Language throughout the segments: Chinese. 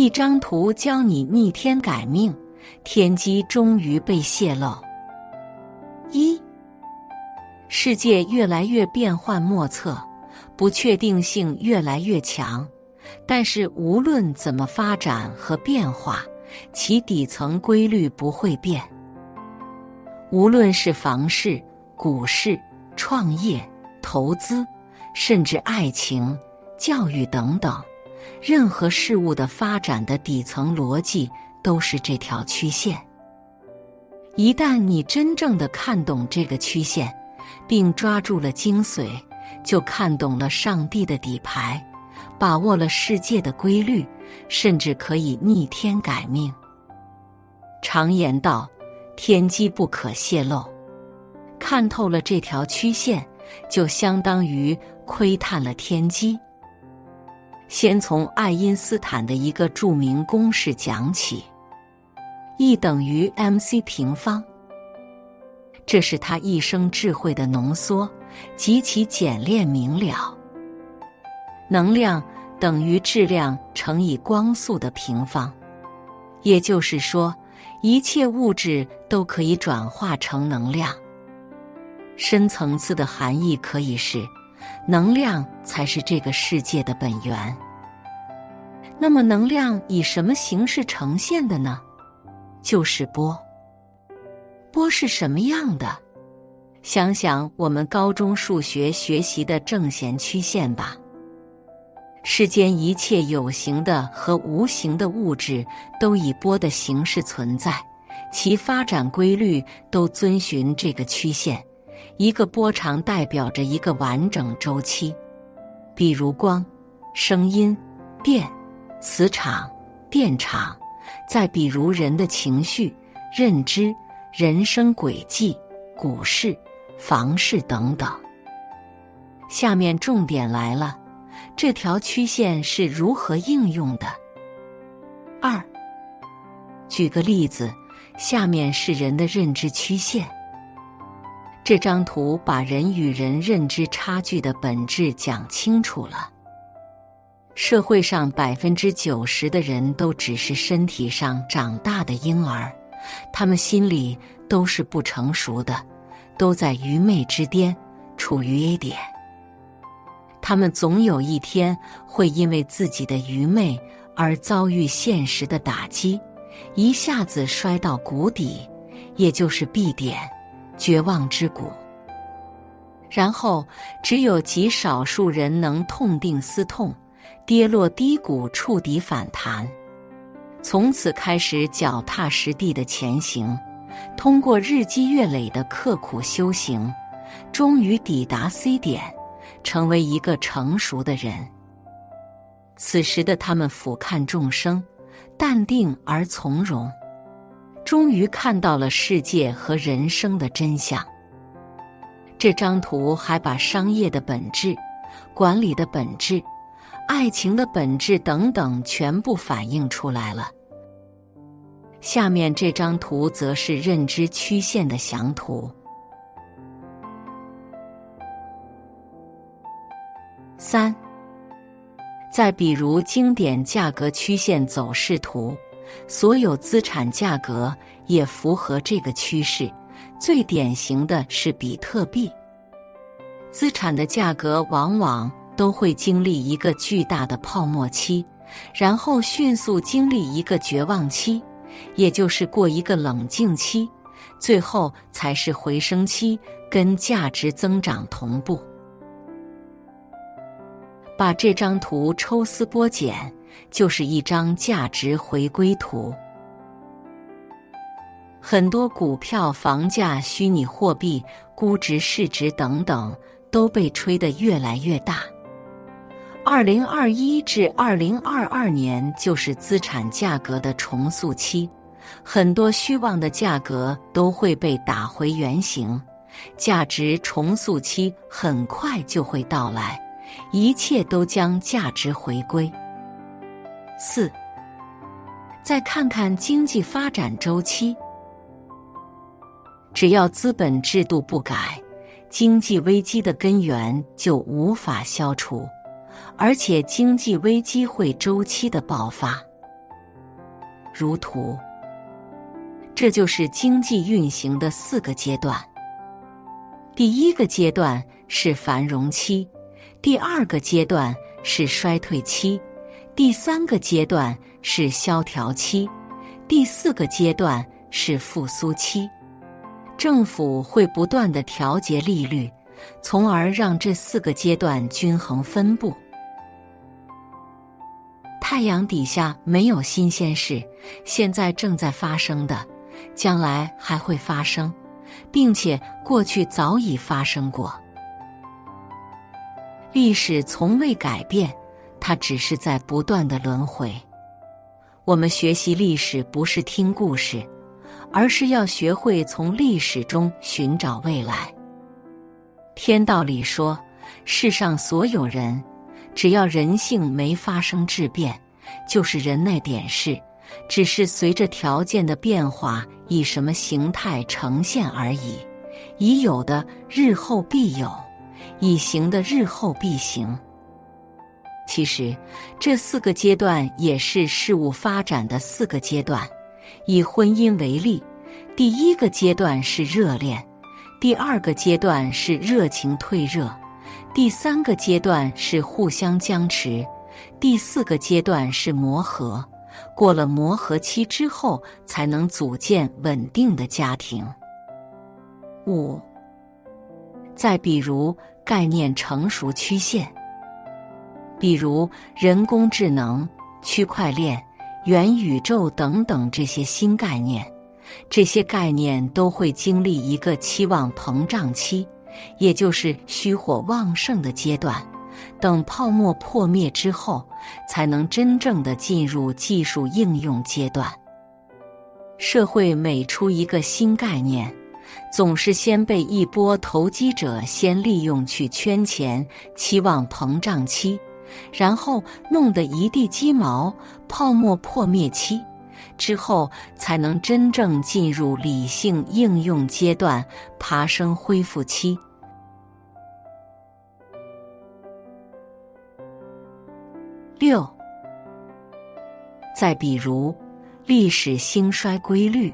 一张图教你逆天改命，天机终于被泄露。一，世界越来越变幻莫测，不确定性越来越强。但是无论怎么发展和变化，其底层规律不会变。无论是房市、股市、创业、投资，甚至爱情、教育等等。任何事物的发展的底层逻辑都是这条曲线。一旦你真正的看懂这个曲线，并抓住了精髓，就看懂了上帝的底牌，把握了世界的规律，甚至可以逆天改命。常言道：“天机不可泄露。”看透了这条曲线，就相当于窥探了天机。先从爱因斯坦的一个著名公式讲起，E 等于 mc 平方。这是他一生智慧的浓缩，极其简练明了。能量等于质量乘以光速的平方，也就是说，一切物质都可以转化成能量。深层次的含义可以是。能量才是这个世界的本源。那么，能量以什么形式呈现的呢？就是波。波是什么样的？想想我们高中数学学习的正弦曲线吧。世间一切有形的和无形的物质都以波的形式存在，其发展规律都遵循这个曲线。一个波长代表着一个完整周期，比如光、声音、电、磁场、电场；再比如人的情绪、认知、人生轨迹、股市、房市等等。下面重点来了，这条曲线是如何应用的？二，举个例子，下面是人的认知曲线。这张图把人与人认知差距的本质讲清楚了。社会上百分之九十的人都只是身体上长大的婴儿，他们心里都是不成熟的，都在愚昧之巅，处于 A 点。他们总有一天会因为自己的愚昧而遭遇现实的打击，一下子摔到谷底，也就是 B 点。绝望之谷，然后只有极少数人能痛定思痛，跌落低谷，触底反弹，从此开始脚踏实地的前行，通过日积月累的刻苦修行，终于抵达 C 点，成为一个成熟的人。此时的他们俯瞰众生，淡定而从容。终于看到了世界和人生的真相。这张图还把商业的本质、管理的本质、爱情的本质等等全部反映出来了。下面这张图则是认知曲线的详图。三，再比如经典价格曲线走势图。所有资产价格也符合这个趋势，最典型的是比特币。资产的价格往往都会经历一个巨大的泡沫期，然后迅速经历一个绝望期，也就是过一个冷静期，最后才是回升期，跟价值增长同步。把这张图抽丝剥茧。就是一张价值回归图，很多股票、房价、虚拟货币、估值、市值等等都被吹得越来越大。二零二一至二零二二年就是资产价格的重塑期，很多虚妄的价格都会被打回原形，价值重塑期很快就会到来，一切都将价值回归。四，再看看经济发展周期。只要资本制度不改，经济危机的根源就无法消除，而且经济危机会周期的爆发。如图。这就是经济运行的四个阶段。第一个阶段是繁荣期，第二个阶段是衰退期，第三个阶段是萧条期，第四个阶段是复苏期。政府会不断的调节利率，从而让这四个阶段均衡分布。太阳底下没有新鲜事，现在正在发生的，将来还会发生。并且过去早已发生过，历史从未改变，它只是在不断的轮回。我们学习历史不是听故事，而是要学会从历史中寻找未来。天道里说，世上所有人，只要人性没发生质变，就是人那点事。只是随着条件的变化，以什么形态呈现而已。已有的日后必有，已行的日后必行。其实，这四个阶段也是事物发展的四个阶段。以婚姻为例，第一个阶段是热恋，第二个阶段是热情退热，第三个阶段是互相僵持，第四个阶段是磨合。过了磨合期之后，才能组建稳定的家庭。五，再比如概念成熟曲线，比如人工智能、区块链、元宇宙等等这些新概念，这些概念都会经历一个期望膨胀期，也就是虚火旺盛的阶段。等泡沫破灭之后，才能真正的进入技术应用阶段。社会每出一个新概念，总是先被一波投机者先利用去圈钱，期望膨胀期，然后弄得一地鸡毛，泡沫破灭期之后，才能真正进入理性应用阶段，爬升恢复期。六，再比如历史兴衰规律，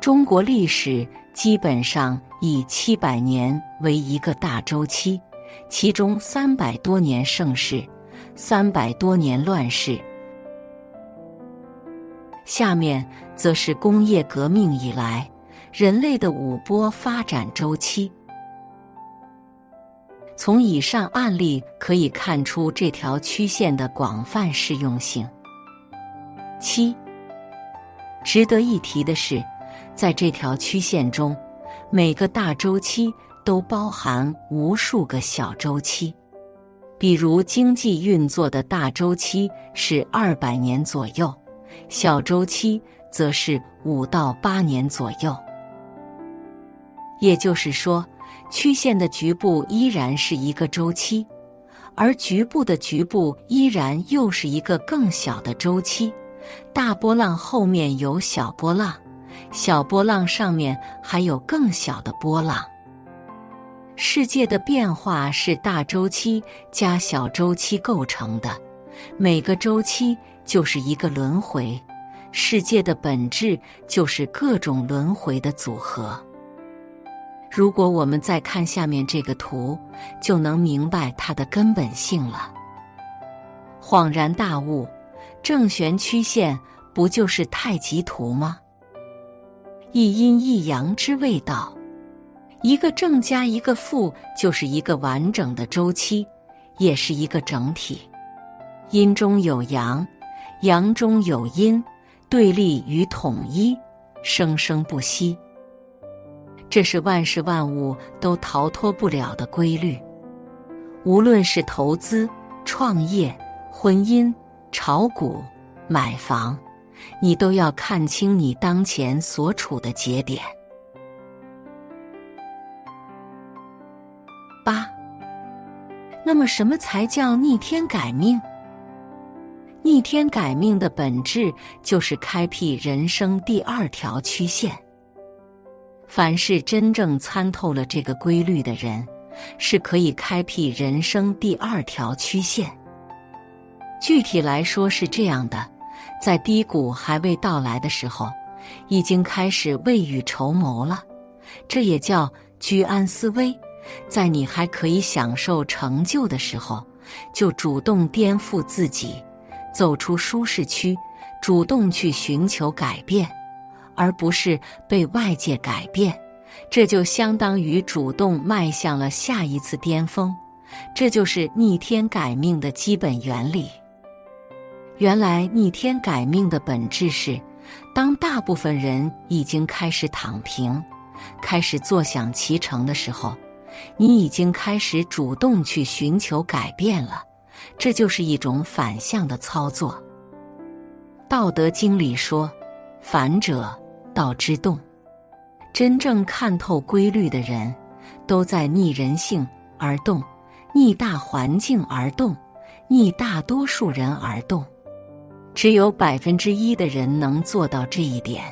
中国历史基本上以七百年为一个大周期，其中三百多年盛世，三百多年乱世。下面则是工业革命以来人类的五波发展周期。从以上案例可以看出这条曲线的广泛适用性。七，值得一提的是，在这条曲线中，每个大周期都包含无数个小周期。比如，经济运作的大周期是二百年左右，小周期则是五到八年左右。也就是说。曲线的局部依然是一个周期，而局部的局部依然又是一个更小的周期。大波浪后面有小波浪，小波浪上面还有更小的波浪。世界的变化是大周期加小周期构成的，每个周期就是一个轮回。世界的本质就是各种轮回的组合。如果我们再看下面这个图，就能明白它的根本性了。恍然大悟，正弦曲线不就是太极图吗？一阴一阳之谓道，一个正加一个负，就是一个完整的周期，也是一个整体。阴中有阳，阳中有阴，对立与统一，生生不息。这是万事万物都逃脱不了的规律，无论是投资、创业、婚姻、炒股、买房，你都要看清你当前所处的节点。那么什么才叫逆天改命？逆天改命的本质就是开辟人生第二条曲线。凡是真正参透了这个规律的人，是可以开辟人生第二条曲线。具体来说是这样的：在低谷还未到来的时候，已经开始未雨绸缪了。这也叫居安思危。在你还可以享受成就的时候，就主动颠覆自己，走出舒适区，主动去寻求改变，而不是被外界改变。这就相当于主动迈向了下一次巅峰。这就是逆天改命的基本原理。原来逆天改命的本质是，当大部分人已经开始躺平，开始坐享其成的时候，你已经开始主动去寻求改变了。这就是一种反向的操作。《道德经》里说：“反者，道之动。”真正看透规律的人，都在逆人性而动，逆大环境而动，逆大多数人而动。只有百分之一的人能做到这一点，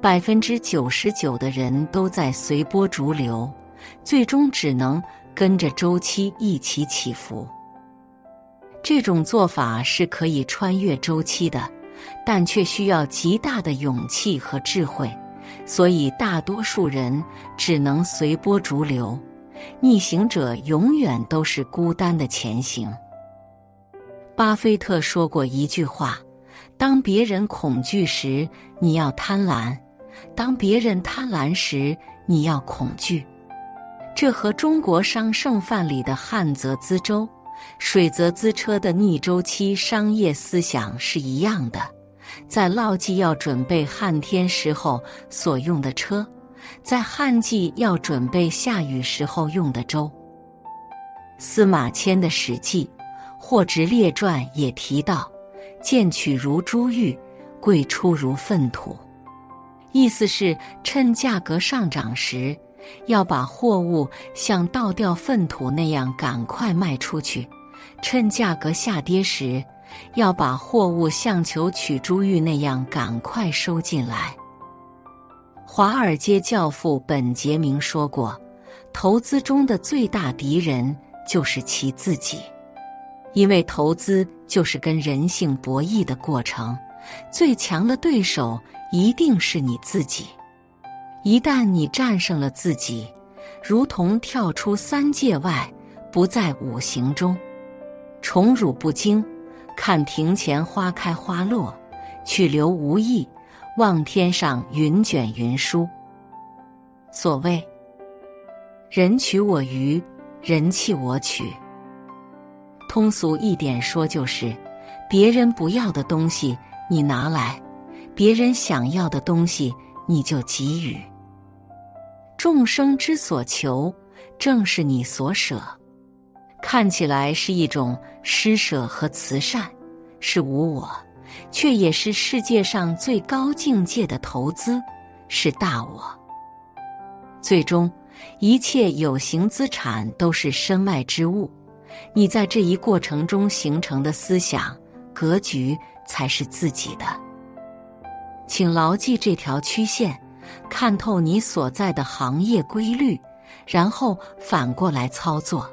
百分之九十九的人都在随波逐流，最终只能跟着周期一起起伏。这种做法是可以穿越周期的，但却需要极大的勇气和智慧，所以大多数人只能随波逐流，逆行者永远都是孤单的前行。巴菲特说过一句话。当别人恐惧时，你要贪婪；当别人贪婪时，你要恐惧。这和中国商圣范里的“旱则资舟，水则资车”的逆周期商业思想是一样的。在涝季要准备旱天时候所用的车，在旱季要准备下雨时候用的舟。司马迁的《史记·货殖列传》也提到。贱取如珠玉，贵出如粪土。意思是，趁价格上涨时，要把货物像倒掉粪土那样赶快卖出去；趁价格下跌时，要把货物像求取珠玉那样赶快收进来。华尔街教父本杰明说过：“投资中的最大敌人就是其自己。”因为投资就是跟人性博弈的过程，最强的对手一定是你自己。一旦你战胜了自己，如同跳出三界外，不在五行中，宠辱不惊，看庭前花开花落，去留无意，望天上云卷云舒。所谓“人取我予，人弃我取”。通俗一点说，就是别人不要的东西你拿来，别人想要的东西你就给予。众生之所求，正是你所舍。看起来是一种施舍和慈善，是无我，却也是世界上最高境界的投资，是大我。最终，一切有形资产都是身外之物。你在这一过程中形成的思想格局才是自己的，请牢记这条曲线，看透你所在的行业规律，然后反过来操作。